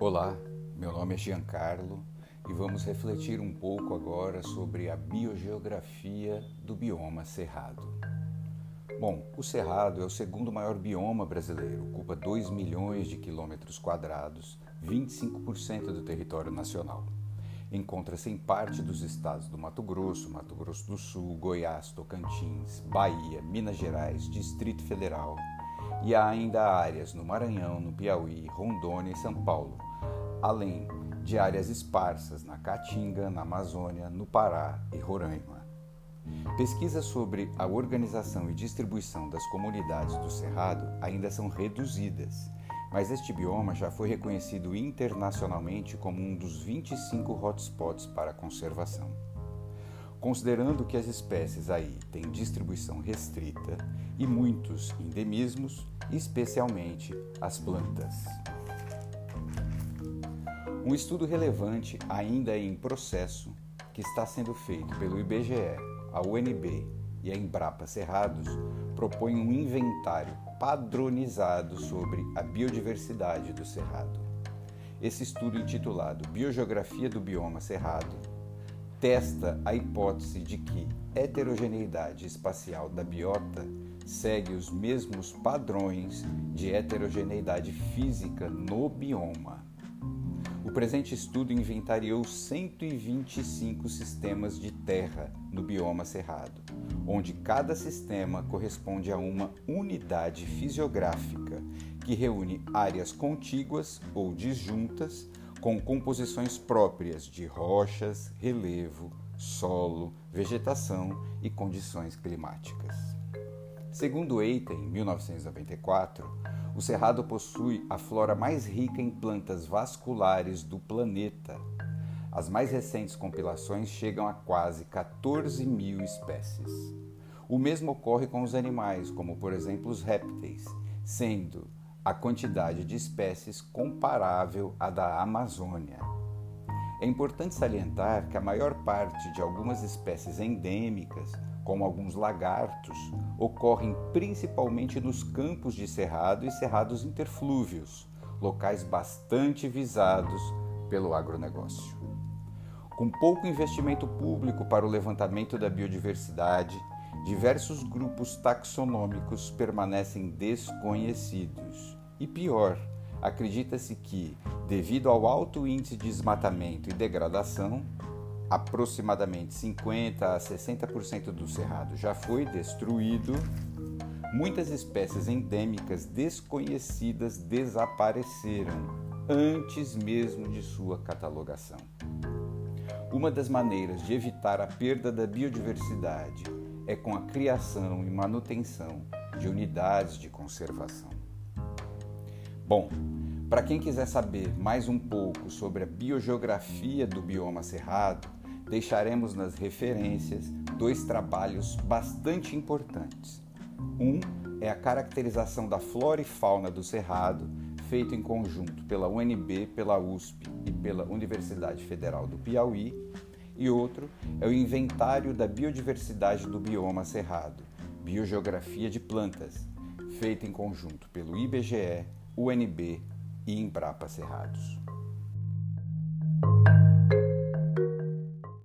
Olá, meu nome é Giancarlo e vamos refletir um pouco agora sobre a biogeografia do bioma cerrado. Bom, o cerrado é o segundo maior bioma brasileiro, ocupa 2 milhões de quilômetros quadrados, 25% do território nacional. Encontra-se em parte dos estados do Mato Grosso, Mato Grosso do Sul, Goiás, Tocantins, Bahia, Minas Gerais, Distrito Federal, e há ainda áreas no Maranhão, no Piauí, Rondônia e São Paulo, além de áreas esparsas na Caatinga, na Amazônia, no Pará e Roraima. Pesquisas sobre a organização e distribuição das comunidades do Cerrado ainda são reduzidas, mas este bioma já foi reconhecido internacionalmente como um dos 25 hotspots para conservação. Considerando que as espécies aí têm distribuição restrita e muitos endemismos, especialmente as plantas. Um estudo relevante ainda em processo que está sendo feito pelo IBGE, a UNB e a Embrapa Cerrados propõe um inventário padronizado sobre a biodiversidade do cerrado. Esse estudo intitulado Biogeografia do Bioma Cerrado testa a hipótese de que heterogeneidade espacial da biota segue os mesmos padrões de heterogeneidade física no bioma. O presente estudo inventariou 125 sistemas de terra no bioma cerrado, onde cada sistema corresponde a uma unidade fisiográfica que reúne áreas contíguas ou disjuntas com composições próprias de rochas, relevo, solo, vegetação e condições climáticas. Segundo Eita, em 1994, o Cerrado possui a flora mais rica em plantas vasculares do planeta. As mais recentes compilações chegam a quase 14 mil espécies. O mesmo ocorre com os animais, como por exemplo os répteis, sendo a quantidade de espécies comparável à da Amazônia. É importante salientar que a maior parte de algumas espécies endêmicas como alguns lagartos, ocorrem principalmente nos campos de cerrado e cerrados interflúvios, locais bastante visados pelo agronegócio. Com pouco investimento público para o levantamento da biodiversidade, diversos grupos taxonômicos permanecem desconhecidos. E pior, acredita-se que, devido ao alto índice de desmatamento e degradação, aproximadamente 50 a 60% do cerrado já foi destruído, muitas espécies endêmicas desconhecidas desapareceram antes mesmo de sua catalogação. Uma das maneiras de evitar a perda da biodiversidade é com a criação e manutenção de unidades de conservação. Bom, para quem quiser saber mais um pouco sobre a biogeografia do bioma cerrado, deixaremos nas referências dois trabalhos bastante importantes. Um é a caracterização da flora e fauna do Cerrado, feito em conjunto pela UNB, pela USP e pela Universidade Federal do Piauí, e outro é o Inventário da Biodiversidade do Bioma Cerrado, Biogeografia de Plantas, feito em conjunto pelo IBGE, UNB e Embrapa Cerrados.